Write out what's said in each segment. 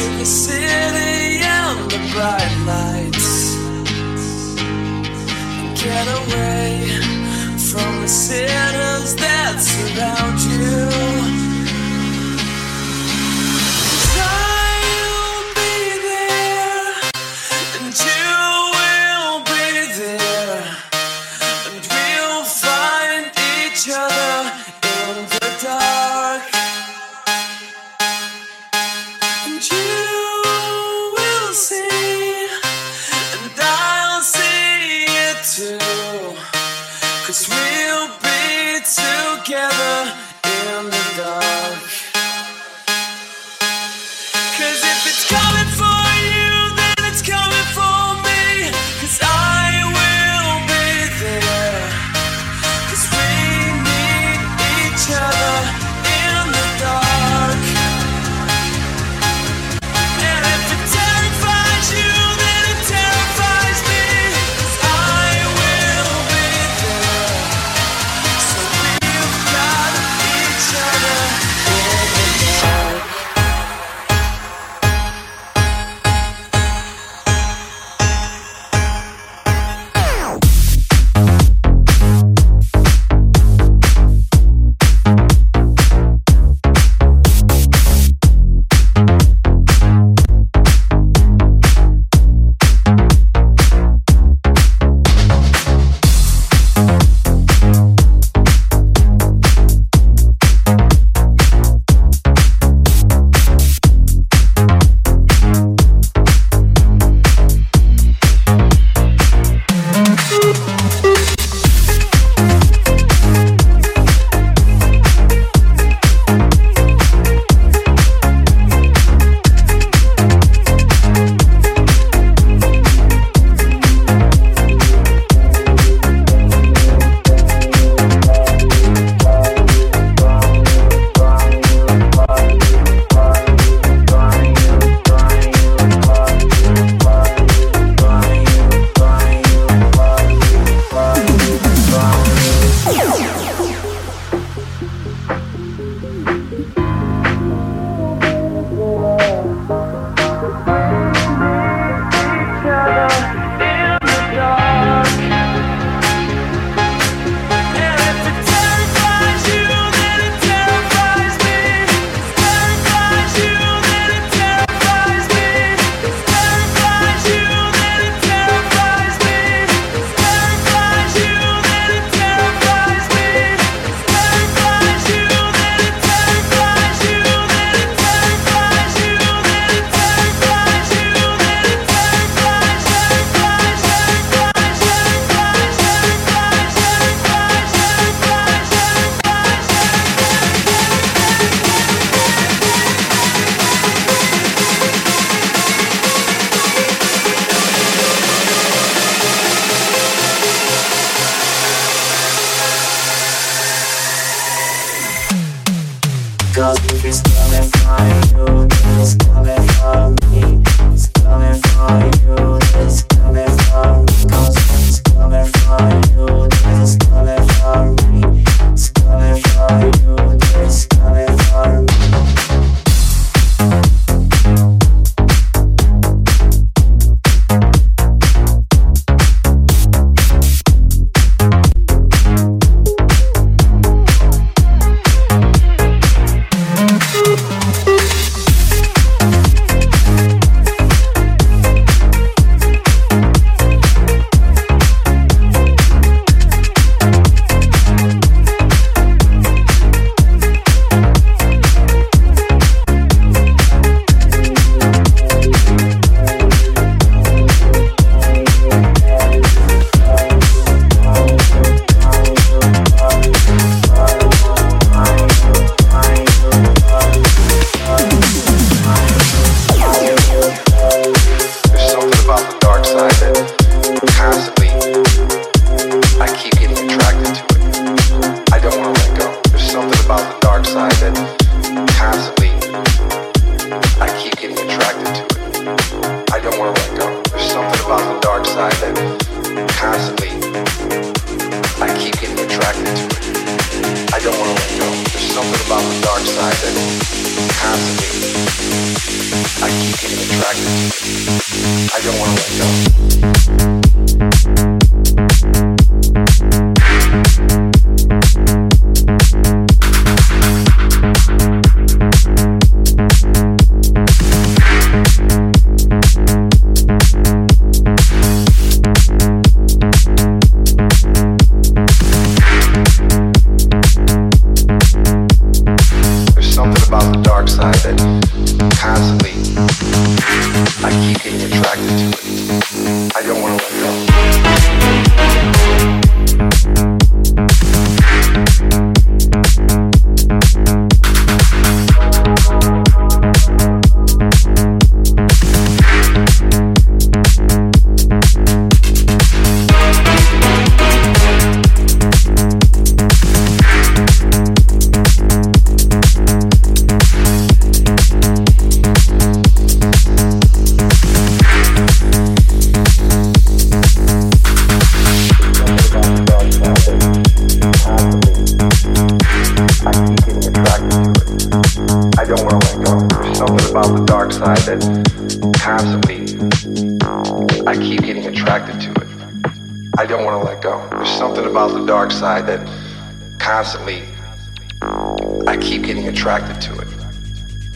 constantly I keep getting attracted to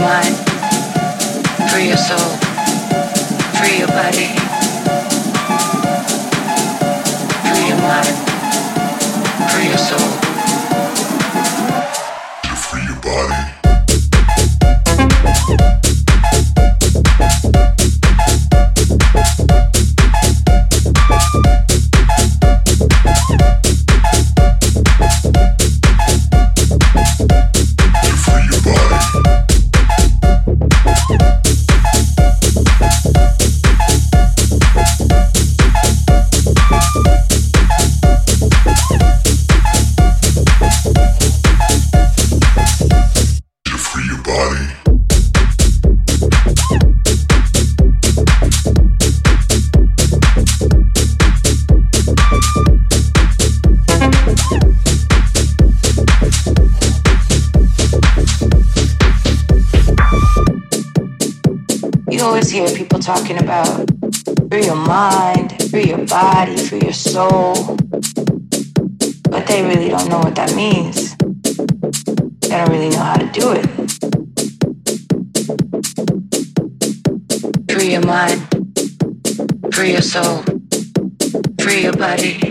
mind, free your soul, free your body, free your mind, free your soul. soul, but they really don't know what that means. They don't really know how to do it. Free your mind, free your soul, free your body.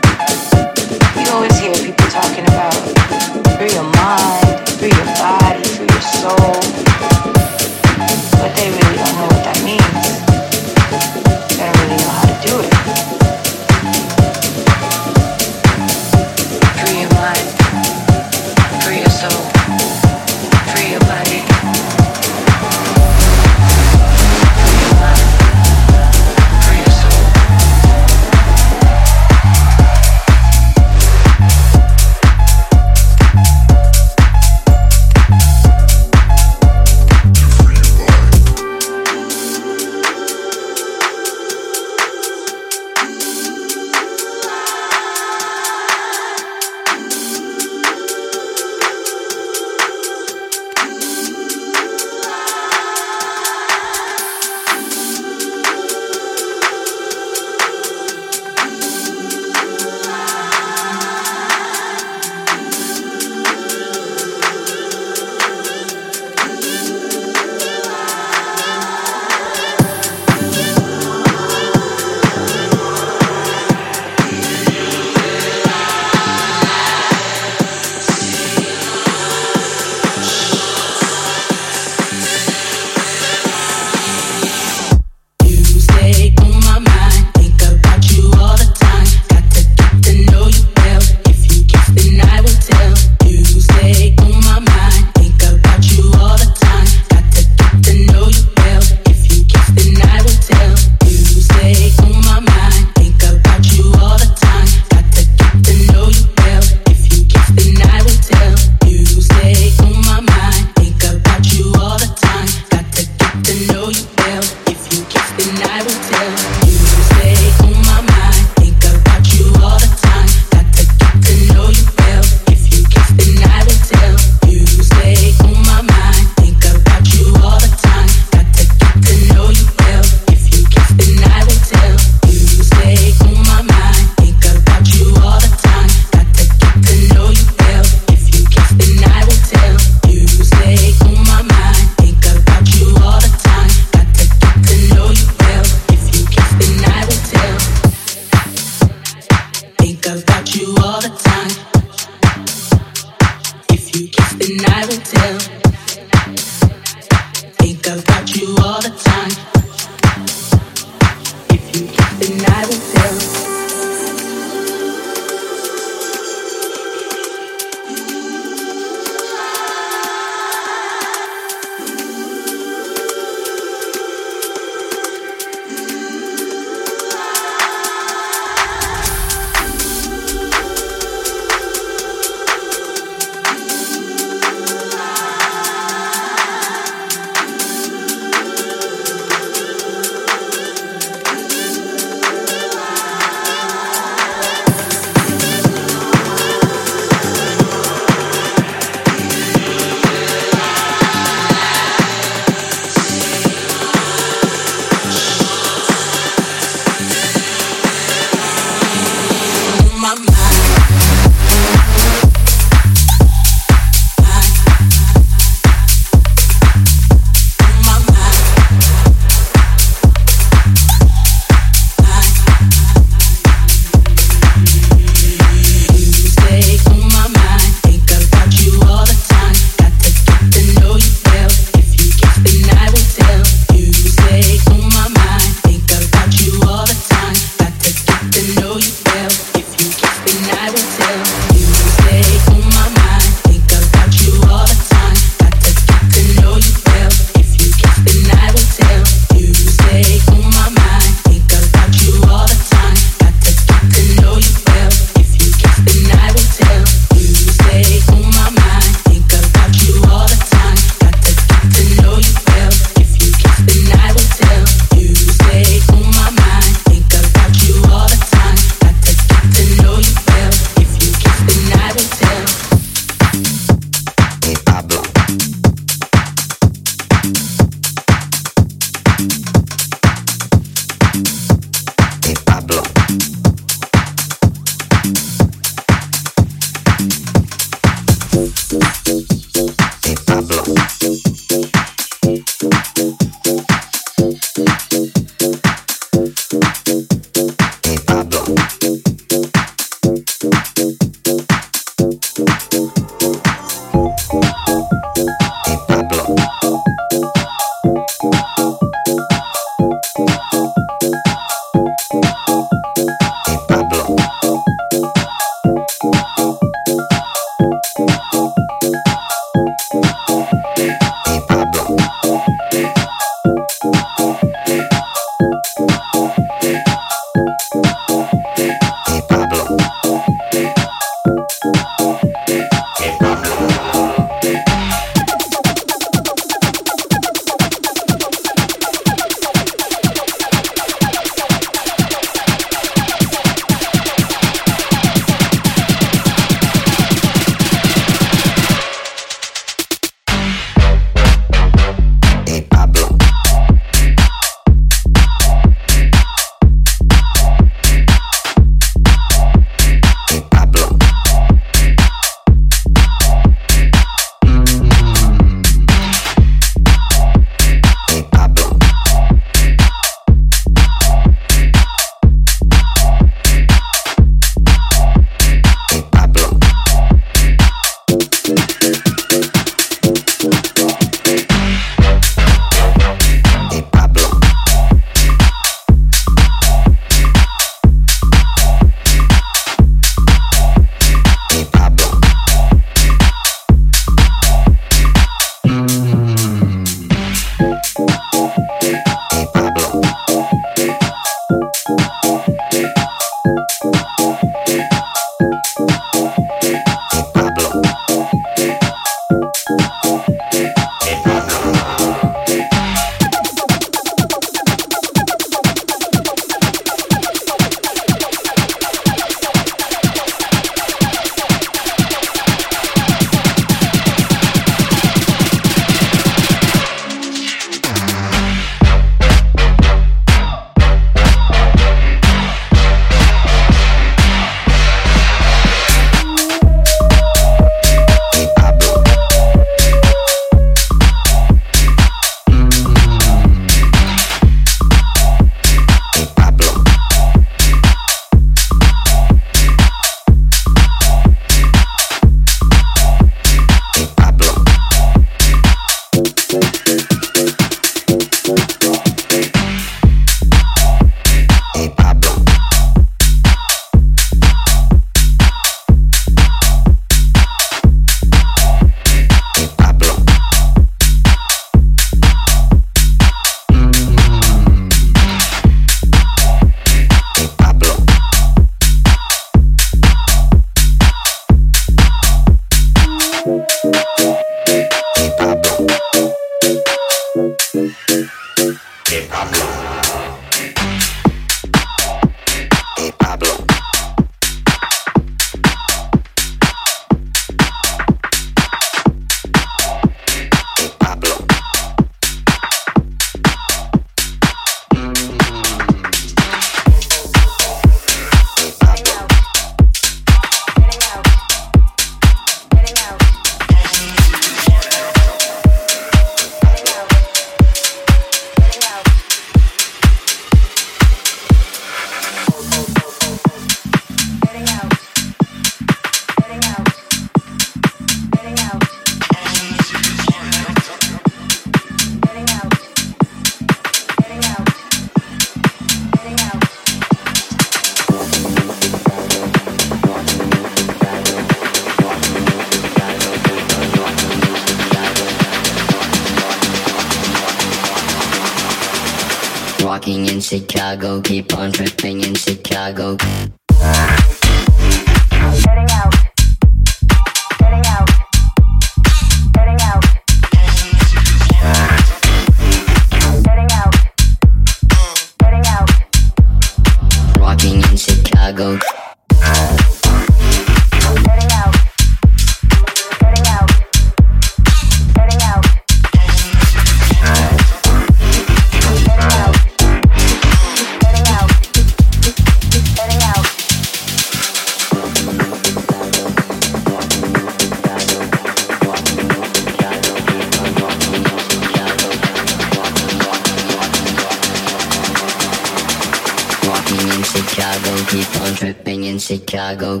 Keep on tripping in Chicago.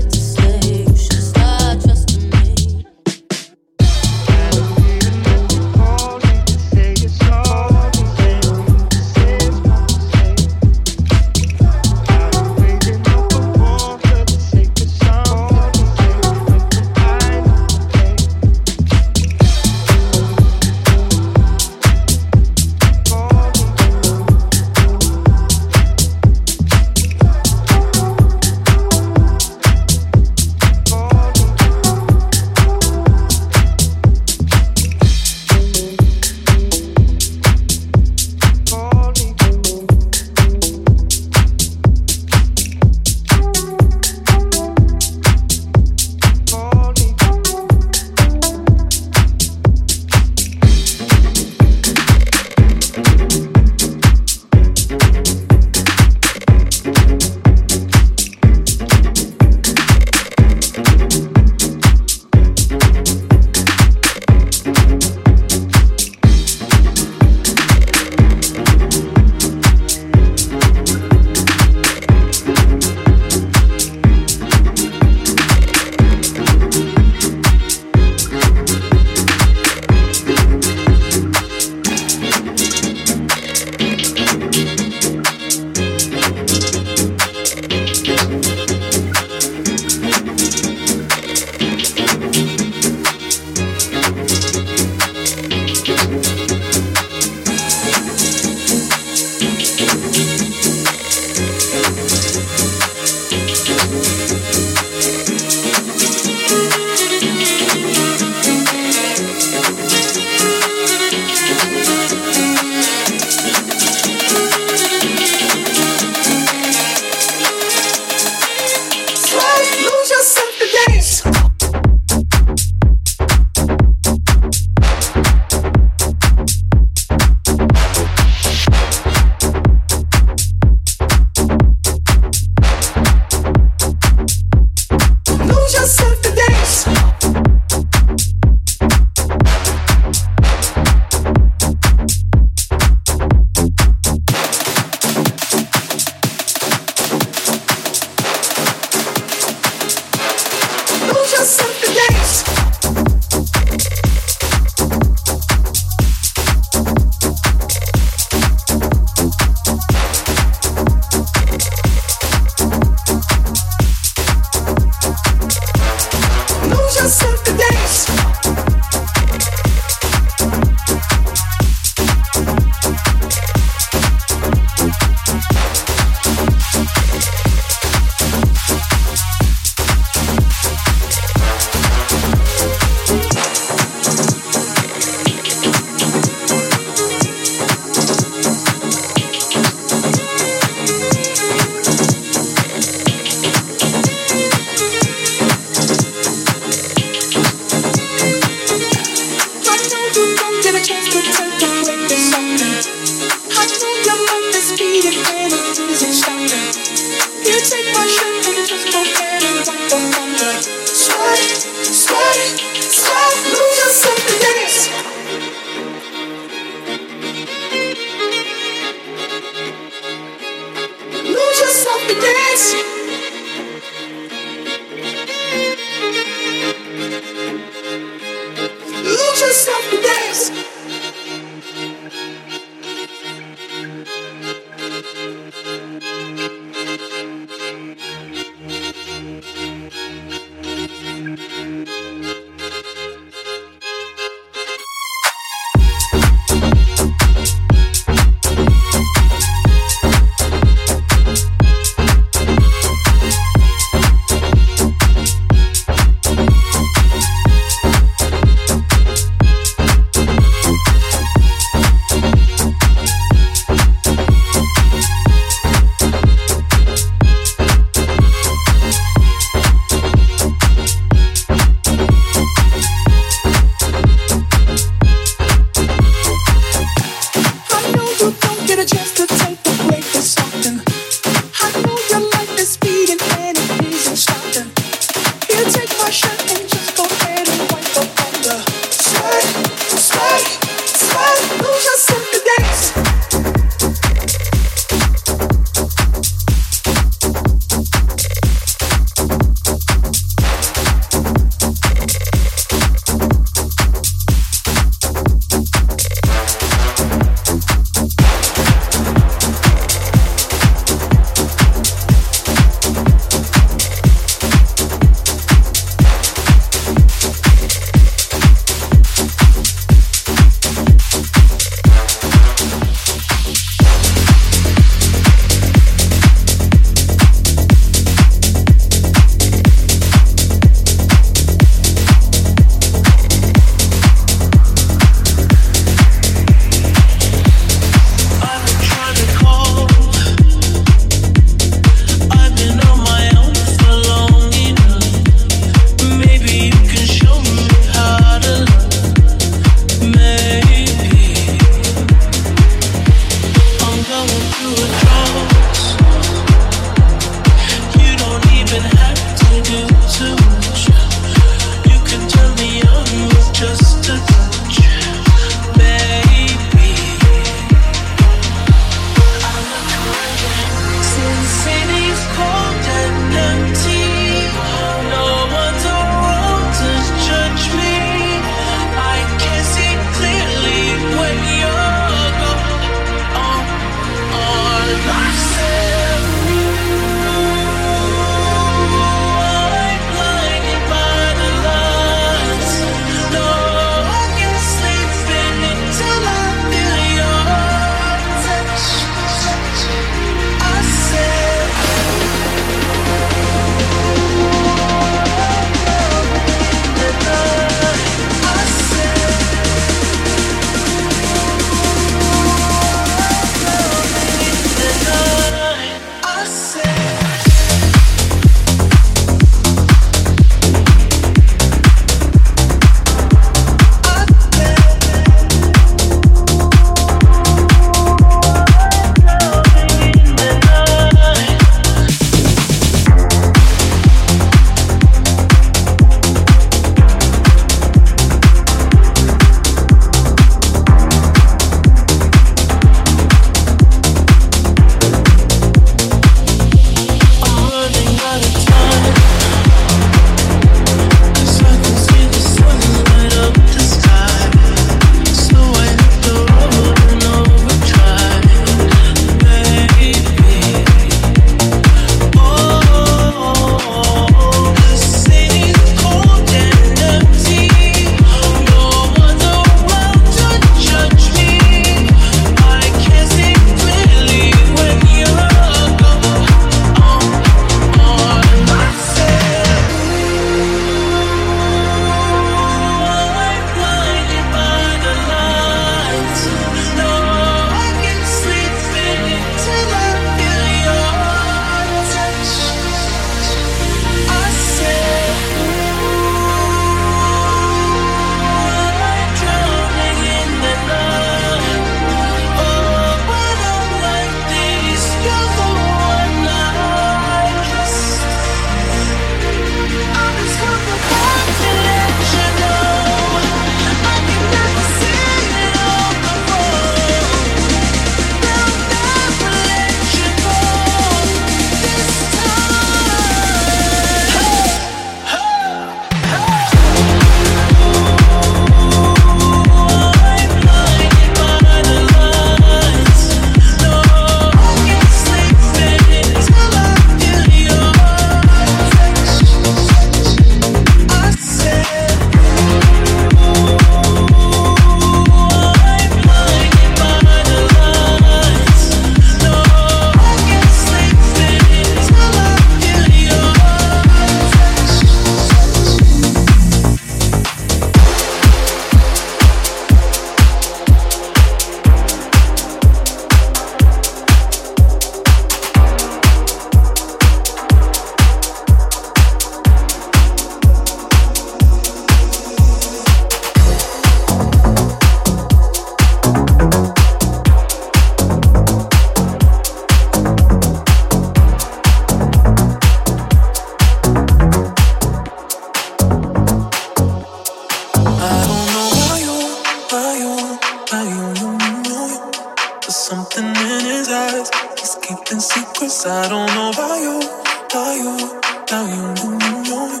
I don't know about you, about you, about you, you, you, you.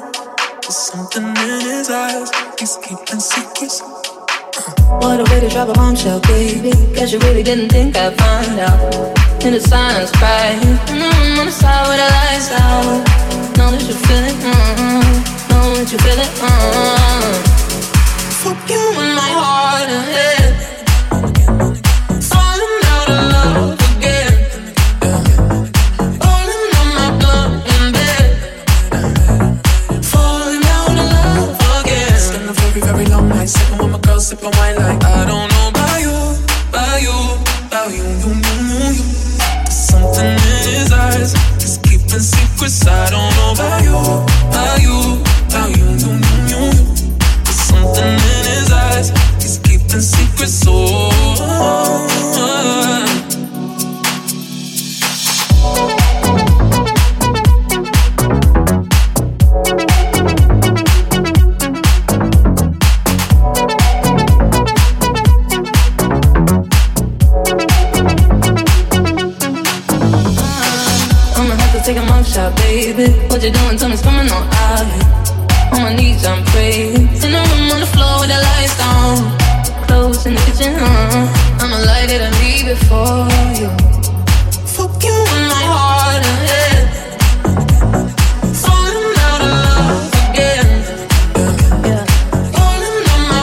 There's something in his eyes. He's keeping secrets. What a way to drop a bombshell, baby. Guess you really didn't think I'd find out. In the silence, crying. Mm, on the side with the lights out. Know that you feel it. Mm, know that you feel it. Mm. Fuck you in my heart and head. Girl, sipping wine like I don't know about you, about you, about you, you, you, you. There's something in his eyes. He's keeping secrets. I don't know about you, about you, about you, you, you, you. There's something in his eyes. He's keeping secrets. Oh. Baby. What you doing? Tell me, coming on out. On my knees, I'm praying. In the room on the floor with the lights down. Clothes in the kitchen, uh. I'ma light it and leave it for you. Fuck you in my heart and. Falling out of love again. Falling on my